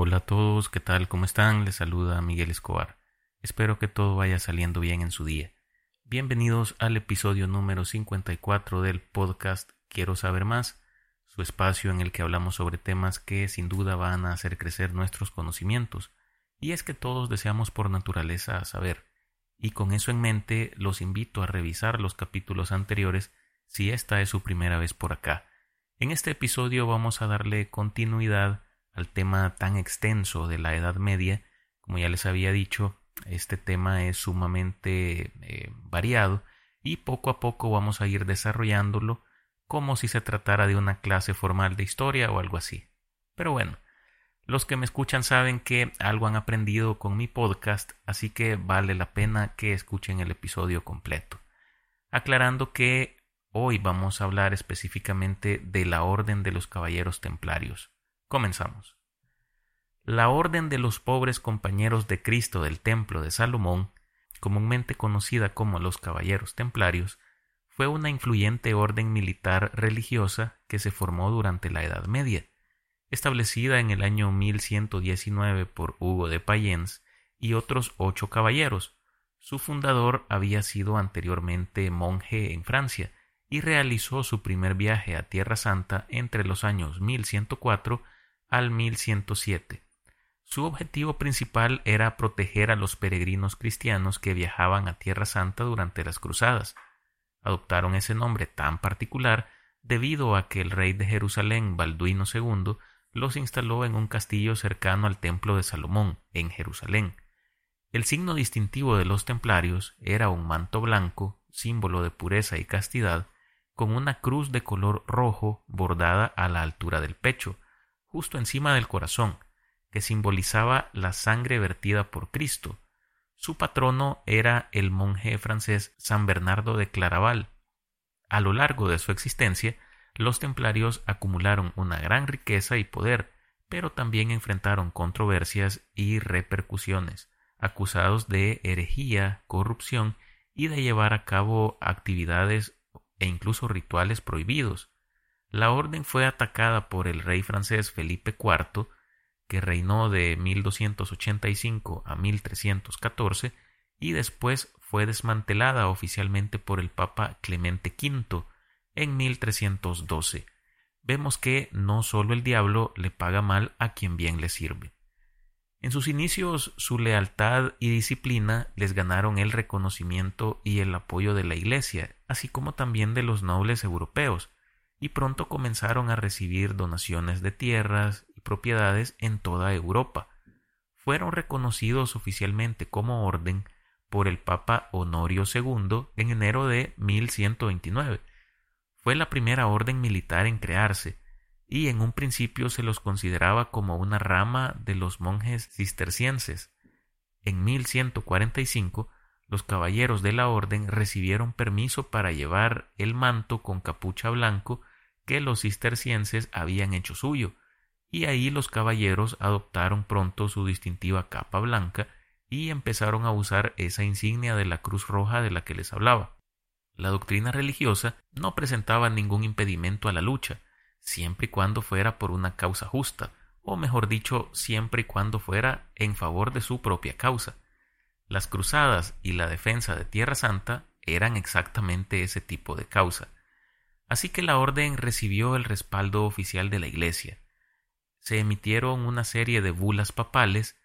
Hola a todos, ¿qué tal? ¿Cómo están? Les saluda Miguel Escobar. Espero que todo vaya saliendo bien en su día. Bienvenidos al episodio número 54 del podcast Quiero saber más, su espacio en el que hablamos sobre temas que sin duda van a hacer crecer nuestros conocimientos. Y es que todos deseamos por naturaleza saber. Y con eso en mente los invito a revisar los capítulos anteriores si esta es su primera vez por acá. En este episodio vamos a darle continuidad al tema tan extenso de la Edad Media. Como ya les había dicho, este tema es sumamente eh, variado y poco a poco vamos a ir desarrollándolo como si se tratara de una clase formal de historia o algo así. Pero bueno, los que me escuchan saben que algo han aprendido con mi podcast, así que vale la pena que escuchen el episodio completo. Aclarando que hoy vamos a hablar específicamente de la Orden de los Caballeros Templarios. Comenzamos. La Orden de los Pobres Compañeros de Cristo del Templo de Salomón, comúnmente conocida como los Caballeros Templarios, fue una influyente orden militar religiosa que se formó durante la Edad Media, establecida en el año 1119 por Hugo de Payens y otros ocho caballeros. Su fundador había sido anteriormente monje en Francia y realizó su primer viaje a Tierra Santa entre los años 1104 al 1107. Su objetivo principal era proteger a los peregrinos cristianos que viajaban a Tierra Santa durante las cruzadas. Adoptaron ese nombre tan particular debido a que el rey de Jerusalén, Balduino II, los instaló en un castillo cercano al templo de Salomón, en Jerusalén. El signo distintivo de los templarios era un manto blanco, símbolo de pureza y castidad, con una cruz de color rojo bordada a la altura del pecho, justo encima del corazón, que simbolizaba la sangre vertida por Cristo. Su patrono era el monje francés San Bernardo de Claraval. A lo largo de su existencia, los templarios acumularon una gran riqueza y poder, pero también enfrentaron controversias y repercusiones, acusados de herejía, corrupción y de llevar a cabo actividades e incluso rituales prohibidos. La orden fue atacada por el rey francés Felipe IV, que reinó de 1285 a 1314, y después fue desmantelada oficialmente por el Papa Clemente V en 1312. Vemos que no solo el diablo le paga mal a quien bien le sirve. En sus inicios su lealtad y disciplina les ganaron el reconocimiento y el apoyo de la Iglesia, así como también de los nobles europeos, y pronto comenzaron a recibir donaciones de tierras y propiedades en toda Europa. Fueron reconocidos oficialmente como orden por el Papa Honorio II en enero de 1129. Fue la primera orden militar en crearse, y en un principio se los consideraba como una rama de los monjes cistercienses. En 1145 los caballeros de la orden recibieron permiso para llevar el manto con capucha blanco que los cistercienses habían hecho suyo, y ahí los caballeros adoptaron pronto su distintiva capa blanca y empezaron a usar esa insignia de la cruz roja de la que les hablaba. La doctrina religiosa no presentaba ningún impedimento a la lucha, siempre y cuando fuera por una causa justa, o mejor dicho, siempre y cuando fuera en favor de su propia causa. Las cruzadas y la defensa de Tierra Santa eran exactamente ese tipo de causa. Así que la orden recibió el respaldo oficial de la Iglesia. Se emitieron una serie de bulas papales,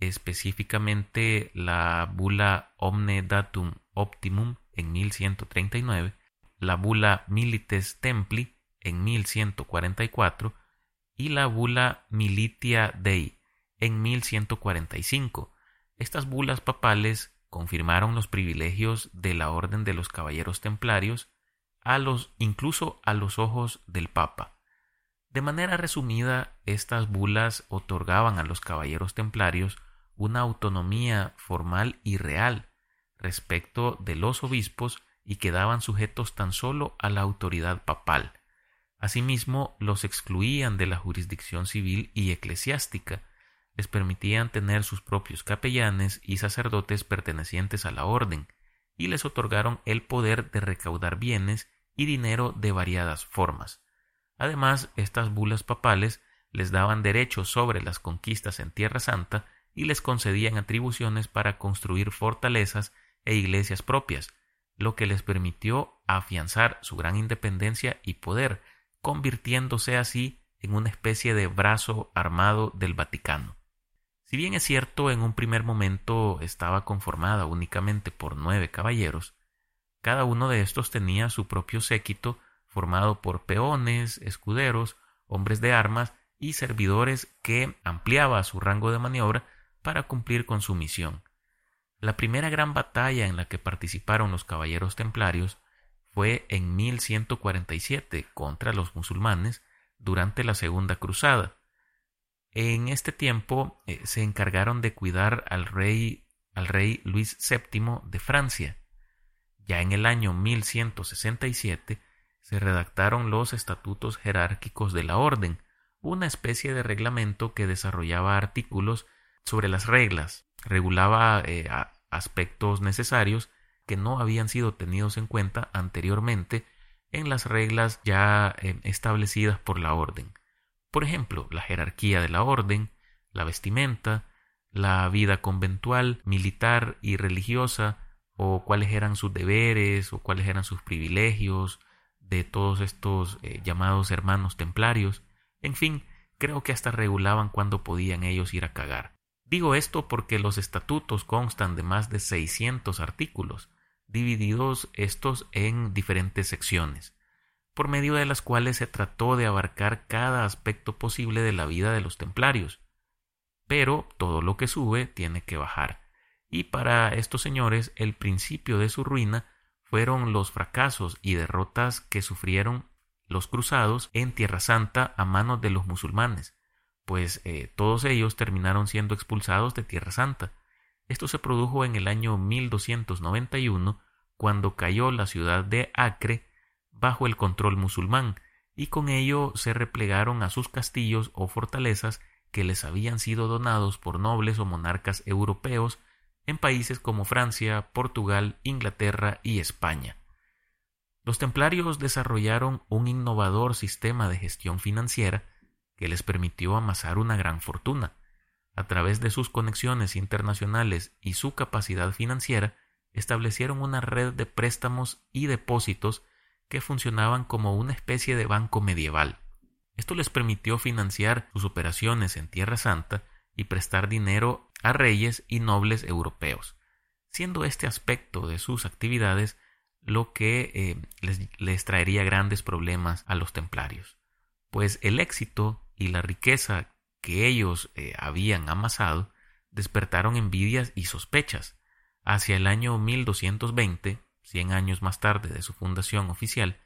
específicamente la bula Omne Datum Optimum en 1139, la bula Milites Templi en 1144 y la bula Militia Dei en 1145. Estas bulas papales confirmaron los privilegios de la Orden de los Caballeros Templarios los incluso a los ojos del Papa. De manera resumida, estas bulas otorgaban a los caballeros templarios una autonomía formal y real respecto de los obispos y quedaban sujetos tan solo a la autoridad papal. Asimismo, los excluían de la jurisdicción civil y eclesiástica, les permitían tener sus propios capellanes y sacerdotes pertenecientes a la orden, y les otorgaron el poder de recaudar bienes y dinero de variadas formas. Además, estas bulas papales les daban derechos sobre las conquistas en Tierra Santa y les concedían atribuciones para construir fortalezas e iglesias propias, lo que les permitió afianzar su gran independencia y poder, convirtiéndose así en una especie de brazo armado del Vaticano. Si bien es cierto en un primer momento estaba conformada únicamente por nueve caballeros, cada uno de estos tenía su propio séquito formado por peones, escuderos, hombres de armas y servidores que ampliaba su rango de maniobra para cumplir con su misión. La primera gran batalla en la que participaron los caballeros templarios fue en 1147 contra los musulmanes durante la Segunda Cruzada. En este tiempo eh, se encargaron de cuidar al rey, al rey Luis VII de Francia. Ya en el año 1167 se redactaron los estatutos jerárquicos de la orden, una especie de reglamento que desarrollaba artículos sobre las reglas, regulaba eh, aspectos necesarios que no habían sido tenidos en cuenta anteriormente en las reglas ya eh, establecidas por la orden. Por ejemplo, la jerarquía de la orden, la vestimenta, la vida conventual, militar y religiosa, o cuáles eran sus deberes, o cuáles eran sus privilegios de todos estos eh, llamados hermanos templarios. En fin, creo que hasta regulaban cuándo podían ellos ir a cagar. Digo esto porque los estatutos constan de más de 600 artículos, divididos estos en diferentes secciones, por medio de las cuales se trató de abarcar cada aspecto posible de la vida de los templarios. Pero todo lo que sube tiene que bajar, y para estos señores el principio de su ruina fueron los fracasos y derrotas que sufrieron los cruzados en Tierra Santa a manos de los musulmanes, pues eh, todos ellos terminaron siendo expulsados de Tierra Santa. Esto se produjo en el año 1291, cuando cayó la ciudad de Acre bajo el control musulmán, y con ello se replegaron a sus castillos o fortalezas que les habían sido donados por nobles o monarcas europeos en países como Francia, Portugal, Inglaterra y España. Los templarios desarrollaron un innovador sistema de gestión financiera que les permitió amasar una gran fortuna. A través de sus conexiones internacionales y su capacidad financiera, establecieron una red de préstamos y depósitos que funcionaban como una especie de banco medieval. Esto les permitió financiar sus operaciones en Tierra Santa y prestar dinero a reyes y nobles europeos, siendo este aspecto de sus actividades lo que eh, les, traería grandes problemas a los templarios, pues el éxito y la riqueza que ellos eh, habían amasado despertaron envidias y sospechas. Hacia el año 1220, cien años más tarde de su fundación oficial,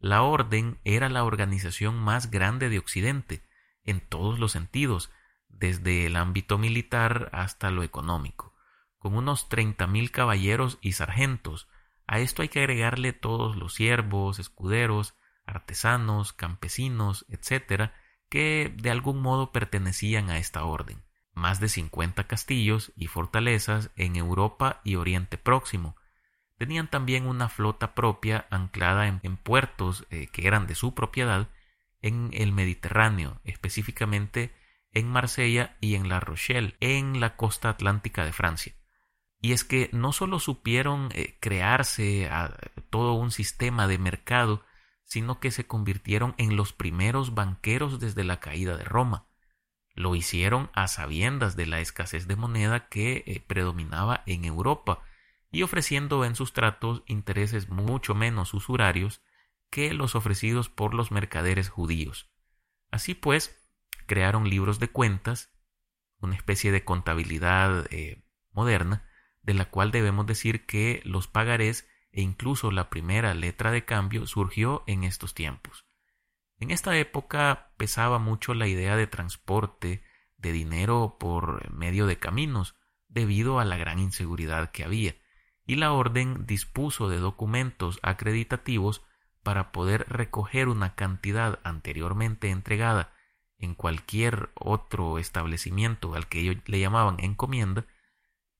la Orden era la organización más grande de Occidente, en todos los sentidos, desde el ámbito militar hasta lo económico, con unos treinta mil caballeros y sargentos. A esto hay que agregarle todos los siervos, escuderos, artesanos, campesinos, etcétera, que de algún modo pertenecían a esta orden, más de 50 castillos y fortalezas en Europa y Oriente Próximo. Tenían también una flota propia anclada en, puertos eh, que eran de su propiedad en el Mediterráneo, específicamente en Marsella y en La Rochelle, en la costa atlántica de Francia. Y es que no solo supieron eh, crearse todo un sistema de mercado sino que se convirtieron en los primeros banqueros desde la caída de Roma. Lo hicieron a sabiendas de la escasez de moneda que eh, predominaba en Europa y ofreciendo en sus tratos intereses mucho menos usurarios que los ofrecidos por los mercaderes judíos. Así pues, crearon libros de cuentas, una especie de contabilidad eh, moderna, de la cual debemos decir que los pagarés e incluso la primera letra de cambio surgió en estos tiempos. En esta época pesaba mucho la idea de transporte de dinero por medio de caminos, debido a la gran inseguridad que había, y la orden dispuso de documentos acreditativos para poder recoger una cantidad anteriormente entregada en cualquier otro establecimiento al que ellos le llamaban encomienda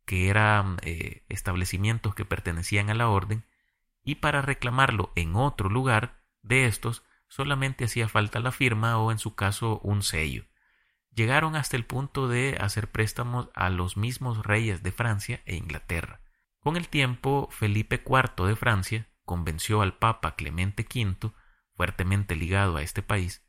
que eran eh, establecimientos que pertenecían a la orden, y para reclamarlo en otro lugar de estos solamente hacía falta la firma o en su caso un sello. Llegaron hasta el punto de hacer préstamos a los mismos reyes de Francia e Inglaterra. Con el tiempo, Felipe IV de Francia convenció al Papa Clemente V, fuertemente ligado a este país,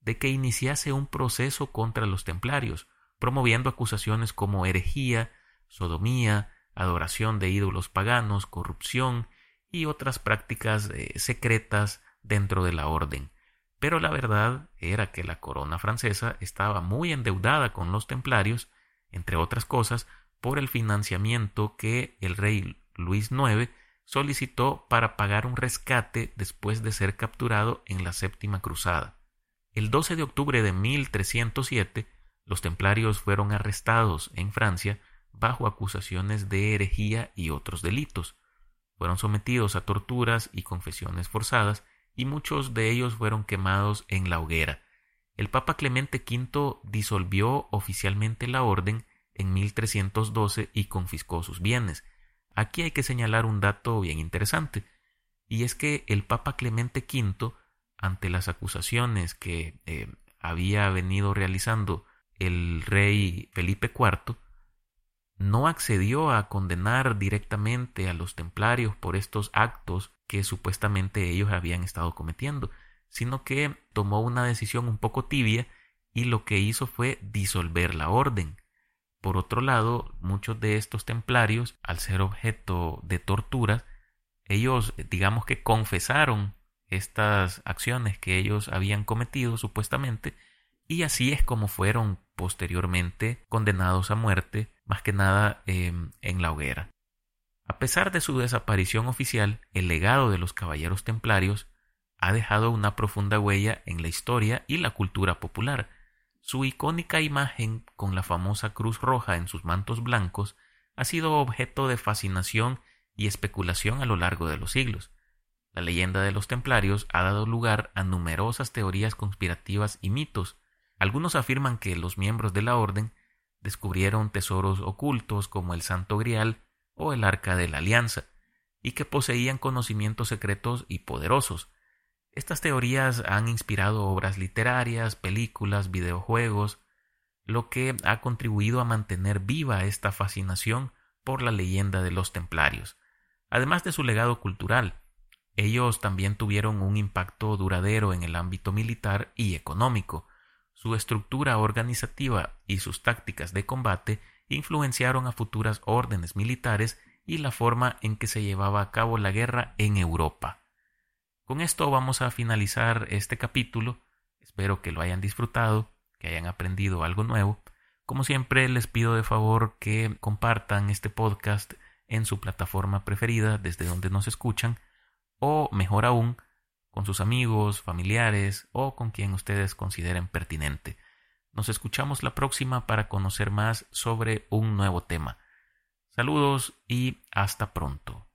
de que iniciase un proceso contra los templarios, promoviendo acusaciones como herejía, sodomía, adoración de ídolos paganos, corrupción y otras prácticas eh, secretas dentro de la orden. Pero la verdad era que la corona francesa estaba muy endeudada con los templarios, entre otras cosas, por el financiamiento que el rey Luis IX solicitó para pagar un rescate después de ser capturado en la séptima cruzada. El 12 de octubre de 1307, los templarios fueron arrestados en Francia bajo acusaciones de herejía y otros delitos. Fueron sometidos a torturas y confesiones forzadas y muchos de ellos fueron quemados en la hoguera. El Papa Clemente V disolvió oficialmente la orden en 1312 y confiscó sus bienes. Aquí hay que señalar un dato bien interesante, y es que el Papa Clemente V, ante las acusaciones que eh, había venido realizando el rey Felipe IV, no accedió a condenar directamente a los templarios por estos actos que supuestamente ellos habían estado cometiendo, sino que tomó una decisión un poco tibia y lo que hizo fue disolver la orden. Por otro lado, muchos de estos templarios, al ser objeto de torturas, ellos digamos que confesaron estas acciones que ellos habían cometido supuestamente y así es como fueron posteriormente condenados a muerte, más que nada em, en la hoguera. A pesar de su desaparición oficial, el legado de los caballeros templarios ha dejado una profunda huella en la historia y la cultura popular. Su icónica imagen con la famosa cruz roja en sus mantos blancos ha sido objeto de fascinación y especulación a lo largo de los siglos. La leyenda de los templarios ha dado lugar a numerosas teorías conspirativas y mitos, algunos afirman que los miembros de la orden descubrieron tesoros ocultos como el Santo Grial o el Arca de la Alianza, y que poseían conocimientos secretos y poderosos. Estas teorías han inspirado obras literarias, películas, videojuegos, lo que ha contribuido a mantener viva esta fascinación por la leyenda de los templarios. Además de su legado cultural, ellos también tuvieron un impacto duradero en el ámbito militar y económico, su estructura organizativa y sus tácticas de combate influenciaron a futuras órdenes militares y la forma en que se llevaba a cabo la guerra en Europa. Con esto vamos a finalizar este capítulo. Espero que lo hayan disfrutado, que hayan aprendido algo nuevo. Como siempre, les pido de favor que compartan este podcast en su plataforma preferida desde donde nos escuchan o mejor aún, con sus amigos, familiares o con quien ustedes consideren pertinente. Nos escuchamos la próxima para conocer más sobre un nuevo tema. Saludos y hasta pronto.